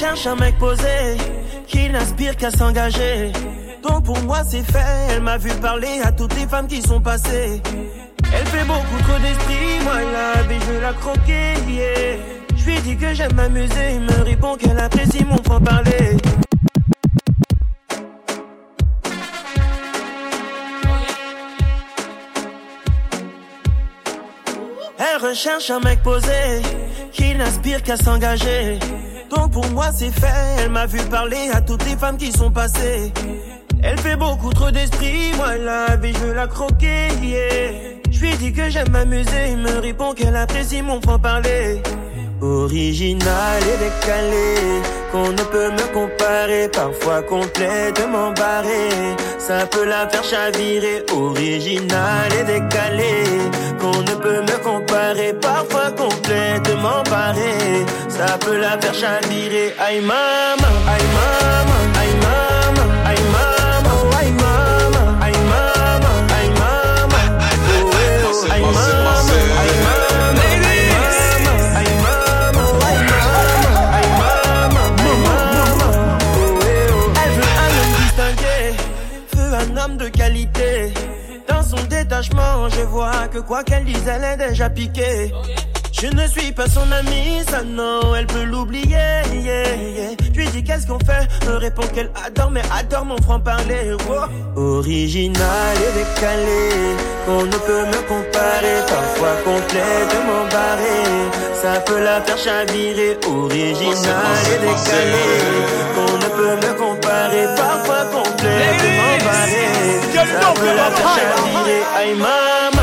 recherche un mec posé, qui n'aspire qu'à s'engager. Donc pour moi c'est fait, elle m'a vu parler à toutes les femmes qui sont passées. Elle fait beaucoup trop d'esprit, moi la vie je la croquer, yeah. Je lui dis que j'aime m'amuser, il me répond qu'elle apprécie mon franc-parler. Elle recherche un mec posé, qui n'aspire qu'à s'engager. Donc pour moi c'est fait, elle m'a vu parler à toutes les femmes qui sont passées. Elle fait beaucoup trop d'esprit, moi la vie je la croquer, yeah. Je lui dis que j'aime m'amuser, il me répond qu'elle apprécie mon franc-parler. Original et décalé, qu'on ne peut me comparer, parfois complètement barré. Ça peut la faire chavirer, original et décalé, qu'on ne peut me comparer, parfois complètement barré. Ça peut la faire chavirer, aïe maman, aïe maman, aïe maman, quoi qu'elle dise, elle est déjà piquée. Je ne suis pas son amie, ça non, elle peut l'oublier, yeah, yeah. Je lui dis qu'est-ce qu'on fait, me répond qu'elle adore, mais adore mon franc-parler, wow. Original et décalé, qu'on ne peut me comparer, parfois complètement barré. Ça peut la faire chavirer, original et décalé, qu'on ne peut me comparer, parfois complètement barré. Ça peut la faire chavirer, aïe maman,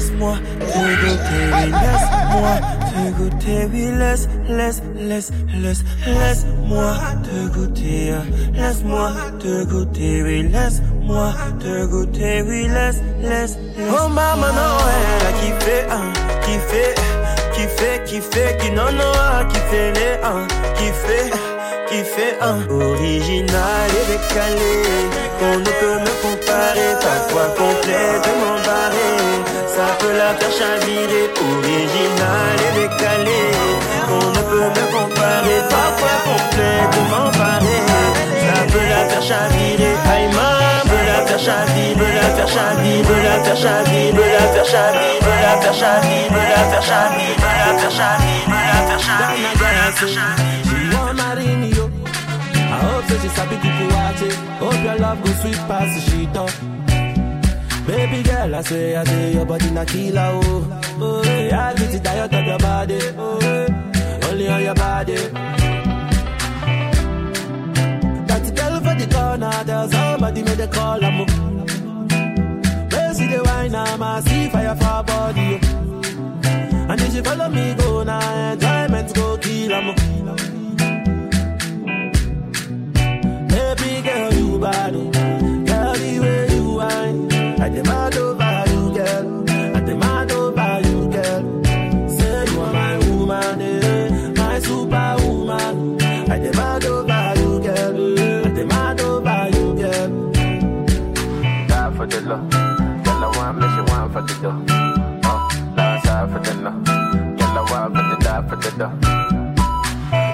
laisse-moi te goûter, laisse-moi te goûter, oui, laisse, laisse, laisse, laisse. Laisse-moi te goûter, hein. laisse-moi te goûter, oui, laisse-moi te goûter, oui, laisse, laisse, laisse. Oh maman, non, elle a kiffé, hein, kiffé, kiffé, kiffé, qui non, non, ah, kiffé les, hein, kiffé qui fait un original et décalé qu'on ne peut me comparer, parfois complètement barré. Ça peut la faire chavirer, original et décalé She want marry. I hope that she sabi kuku watch it. Hope your love go sweet past the sheet up. Baby girl, I say, I say, your body na killer, oh. Oh, I get it of your body. Oh. Only on your body. That girl for the corner, there's somebody made a call, I'm wine, I'm a see fire for body. And if you follow me, go now, enjoyment go kill, I'm dough.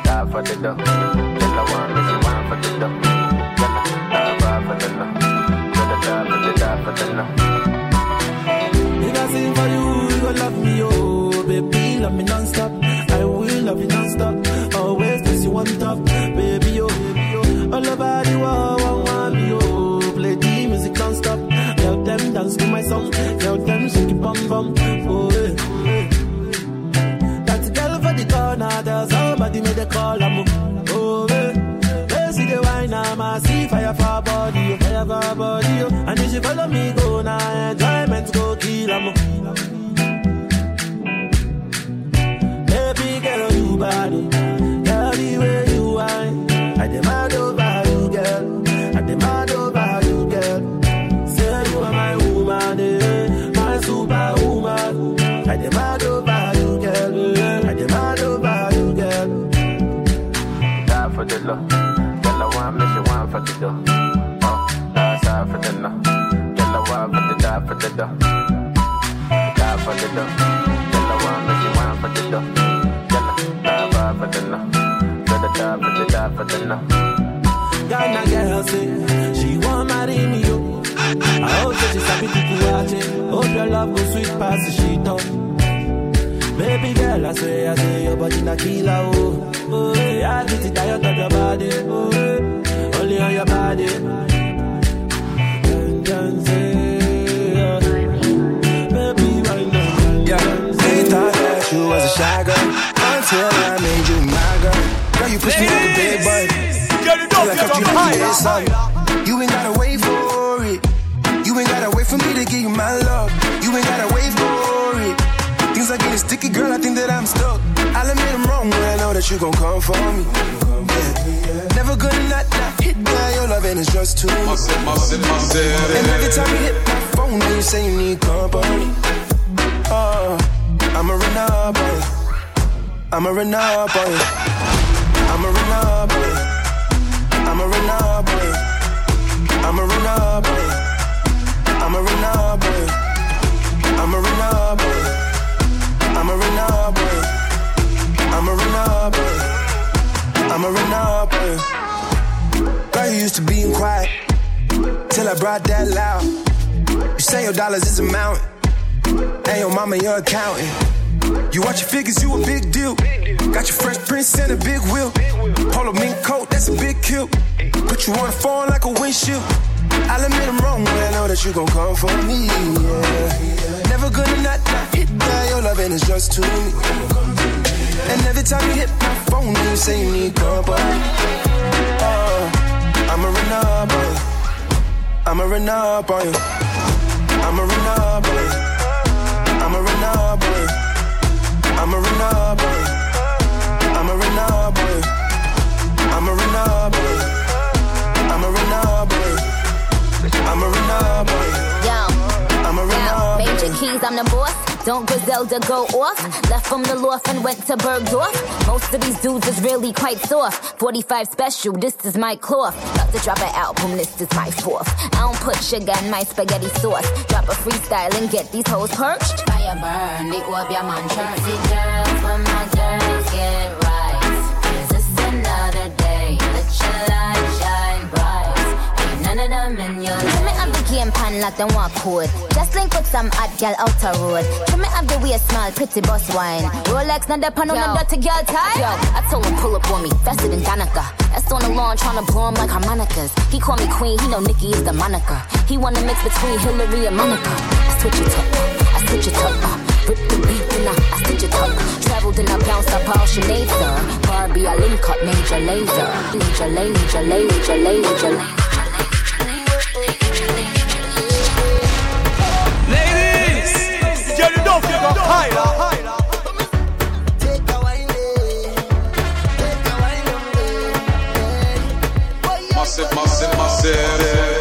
Die for the dough. I want me, she want for the dough. I for the I for the for the I sing for you, you gon' love me, oh Baby, love me non-stop. I will love you non-stop. Always place you on top Baby, oh, baby, oh. All over the world, one want me, oh. Play the music non-stop. Tell them dance to my song. Tell them shake it bum bum. oh, I'm Oh, eh They see the wine, I'm a see fire for body, fire for body, oh. And if she follow me, go now, enjoyment go kill, I'm she the dough. Girl, say she want marry me. I hope that she sabi kukuwache. Hope your love go sweet past the sheet up. Baby girl, I swear, I say your body na killer oh. Oh, I get tired of your body. Oh, only on your body. You. You ain't gotta wait for it. You ain't gotta wait for me to give you my love. You ain't gotta wait for it. Things are getting sticky, girl. I think that I'm stuck. I'll admit I'm wrong, but I know that you gon' come for me. Yeah. Never gonna not, not hit by your love, and it's just too much. And every time you hit my phone, then you say you need company. Uh, oh, I'm a run up on you. I'm a run up on you. I'm a run you. I'm a run up you. Girl, you used to being quiet till I brought that loud. You say your dollars is a mountain, and your mama your accountant. You watch your figures, you a big deal. Got your fresh prince and a big wheel. Polo mink coat, that's a big kill. Put you on the phone like a windshield. I'll admit I'm wrong, but I know that you gon' come for me. Yeah. Never gonna not, not hit by your love, and it's just too time you hit my phone, you say you need company, Oh, uh, I'm a runner boy. I'm a runner boy. I'm a runner boy. I'm a runner boy. I'm a runner boy. I'm a runner boy. I'm a runner boy. Don't Griselda go off? Left from the loft and went to Bergdorf. Most of these dudes is really quite soft. 45 special, this is my cloth. About to drop an album, this is my fourth. I don't put sugar in my spaghetti sauce. Drop a freestyle and get these hoes perched. Fire burn, the up your man church. See girls, my girls game pan like them walk code. Just link with some hot gal out the road. Tell me have the way small, pretty boss wine. Rolex, not the pan on dirty girl tie. Yo, I told him pull up on me, faster than Danica. That's on the lawn trying to blow him like harmonicas. He call me queen, he know Nicki is the moniker. He wanna mix between Hillary and Monica. I switch it up, I switch it up. Uh, rip the beat and I, I stitch it up. Traveled and I bounced up all Sinead, sir. Barbie, I link up Major Lazer. Major, laser, laser, laser, laser. said it.